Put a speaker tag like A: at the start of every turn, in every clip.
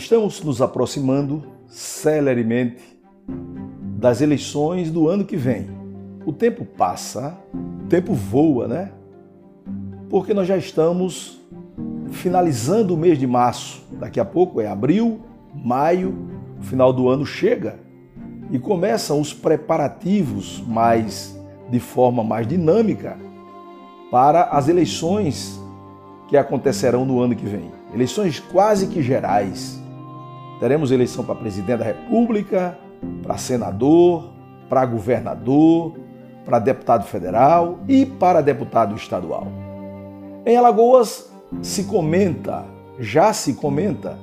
A: Estamos nos aproximando celeremente das eleições do ano que vem. O tempo passa, o tempo voa, né? Porque nós já estamos finalizando o mês de março. Daqui a pouco é abril, maio, o final do ano chega e começam os preparativos mais de forma mais dinâmica para as eleições que acontecerão no ano que vem. Eleições quase que gerais. Teremos eleição para presidente da República, para senador, para governador, para deputado federal e para deputado estadual. Em Alagoas se comenta, já se comenta,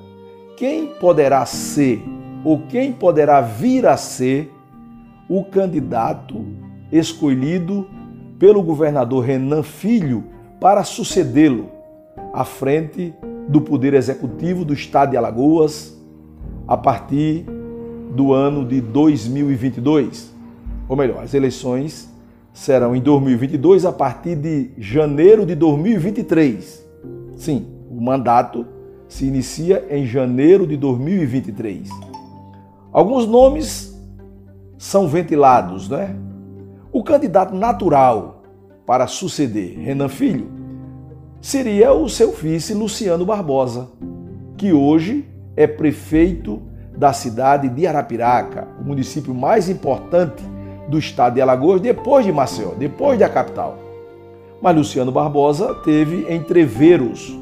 A: quem poderá ser ou quem poderá vir a ser o candidato escolhido pelo governador Renan Filho para sucedê-lo à frente do Poder Executivo do Estado de Alagoas a partir do ano de 2022. Ou melhor, as eleições serão em 2022 a partir de janeiro de 2023. Sim, o mandato se inicia em janeiro de 2023. Alguns nomes são ventilados, né? O candidato natural para suceder Renan Filho seria o seu vice Luciano Barbosa, que hoje é prefeito da cidade de Arapiraca, o município mais importante do estado de Alagoas, depois de Maceió, depois da capital. Mas Luciano Barbosa teve entreveros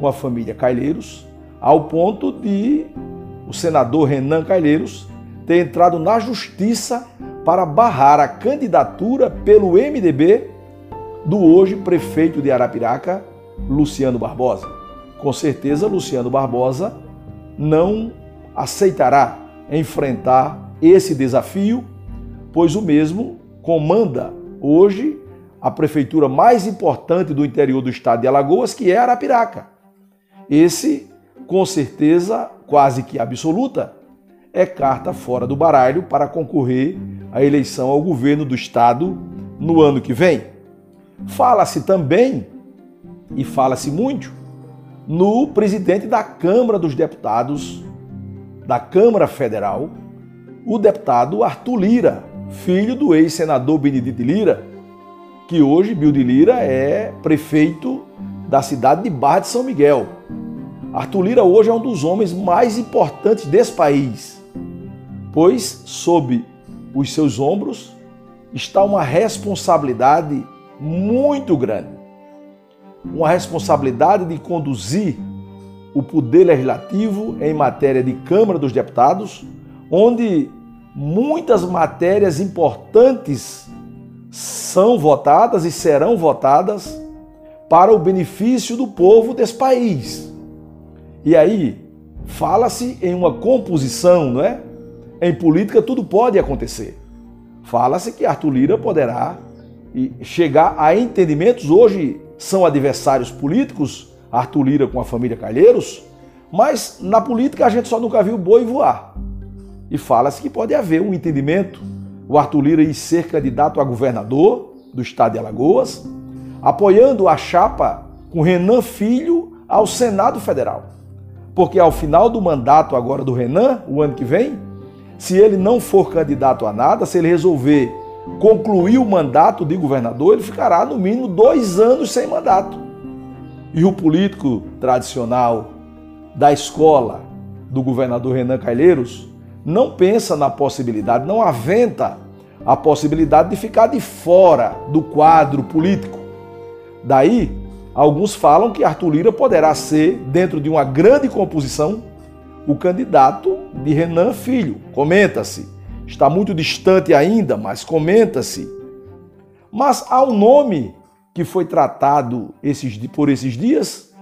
A: com a família Cailheiros, ao ponto de o senador Renan Cailheiros ter entrado na justiça para barrar a candidatura pelo MDB do hoje prefeito de Arapiraca, Luciano Barbosa. Com certeza, Luciano Barbosa não aceitará enfrentar esse desafio, pois o mesmo comanda hoje a prefeitura mais importante do interior do estado de Alagoas, que é Arapiraca. Esse, com certeza quase que absoluta, é carta fora do baralho para concorrer à eleição ao governo do estado no ano que vem. Fala-se também, e fala-se muito, no presidente da Câmara dos Deputados, da Câmara Federal, o deputado Arthur Lira, filho do ex-senador Benedito Lira, que hoje, Bill de Lira, é prefeito da cidade de Barra de São Miguel. Arthur Lira hoje é um dos homens mais importantes desse país, pois sob os seus ombros está uma responsabilidade muito grande. Uma responsabilidade de conduzir o poder legislativo em matéria de Câmara dos Deputados, onde muitas matérias importantes são votadas e serão votadas para o benefício do povo desse país. E aí, fala-se em uma composição, não é? Em política tudo pode acontecer. Fala-se que Arthur Lira poderá chegar a entendimentos. Hoje são adversários políticos, Arthur Lira com a família Calheiros, mas na política a gente só nunca viu boi voar. E fala-se que pode haver um entendimento, o Arthur Lira ir ser candidato a governador do estado de Alagoas, apoiando a chapa com Renan Filho ao Senado Federal. Porque ao final do mandato agora do Renan, o ano que vem, se ele não for candidato a nada, se ele resolver concluir o mandato de governador, ele ficará no mínimo dois anos sem mandato. E o político tradicional da escola do governador Renan Calheiros não pensa na possibilidade, não aventa a possibilidade de ficar de fora do quadro político. Daí, alguns falam que Arthur Lira poderá ser, dentro de uma grande composição, o candidato de Renan Filho. Comenta-se. Está muito distante ainda, mas comenta-se. Mas há um nome que foi tratado esses, por esses dias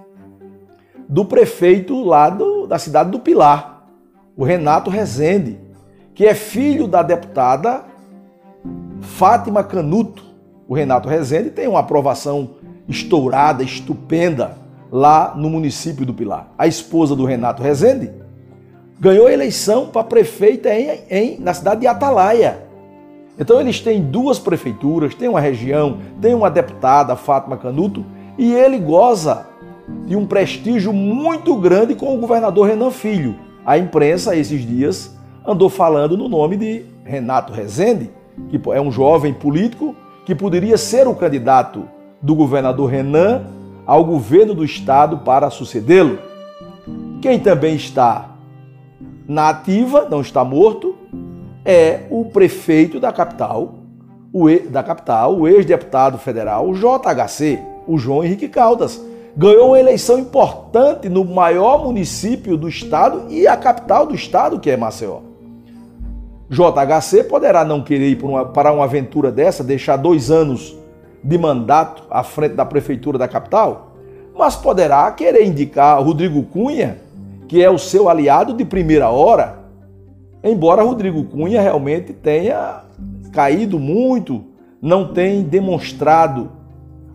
A: do prefeito lá do, da cidade do Pilar, o Renato Rezende, que é filho da deputada Fátima Canuto. O Renato Rezende tem uma aprovação estourada, estupenda, lá no município do Pilar. A esposa do Renato Rezende ganhou a eleição para prefeita em, em, na cidade de Atalaia. Então eles têm duas prefeituras, tem uma região, tem uma deputada, Fátima Canuto, e ele goza de um prestígio muito grande com o governador Renan Filho. A imprensa, esses dias, andou falando no nome de Renato Rezende, que é um jovem político que poderia ser o candidato do governador Renan ao governo do estado para sucedê-lo. Quem também está na ativa, não está morto, é o prefeito da capital, o da capital, o ex-deputado federal, o JHC, o João Henrique Caldas. Ganhou uma eleição importante no maior município do estado e a capital do estado, que é Maceió. JHC poderá não querer ir para uma, para uma aventura dessa, deixar dois anos de mandato à frente da prefeitura da capital, mas poderá querer indicar Rodrigo Cunha, que é o seu aliado de primeira hora, embora Rodrigo Cunha realmente tenha caído muito, não tem demonstrado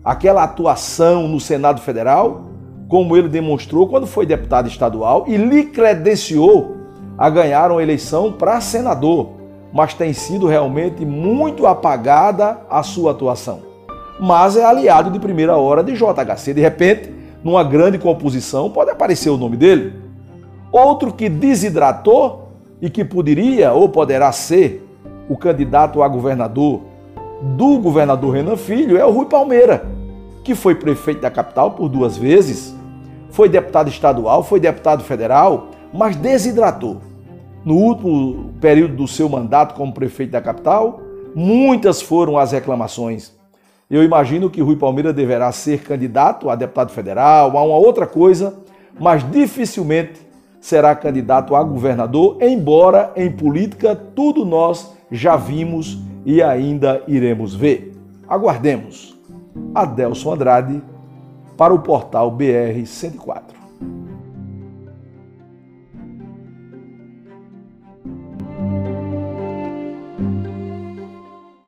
A: aquela atuação no Senado Federal, como ele demonstrou quando foi deputado estadual e lhe credenciou a ganhar uma eleição para senador, mas tem sido realmente muito apagada a sua atuação. Mas é aliado de primeira hora de JHC. De repente, numa grande composição, pode aparecer o nome dele. Outro que desidratou e que poderia ou poderá ser o candidato a governador do governador Renan Filho é o Rui Palmeira, que foi prefeito da capital por duas vezes, foi deputado estadual, foi deputado federal, mas desidratou. No último período do seu mandato como prefeito da capital, muitas foram as reclamações. Eu imagino que Rui Palmeira deverá ser candidato a deputado federal, a uma outra coisa, mas dificilmente será candidato a governador, embora em política tudo nós já vimos e ainda iremos ver. Aguardemos. Adelson Andrade para o portal BR 104.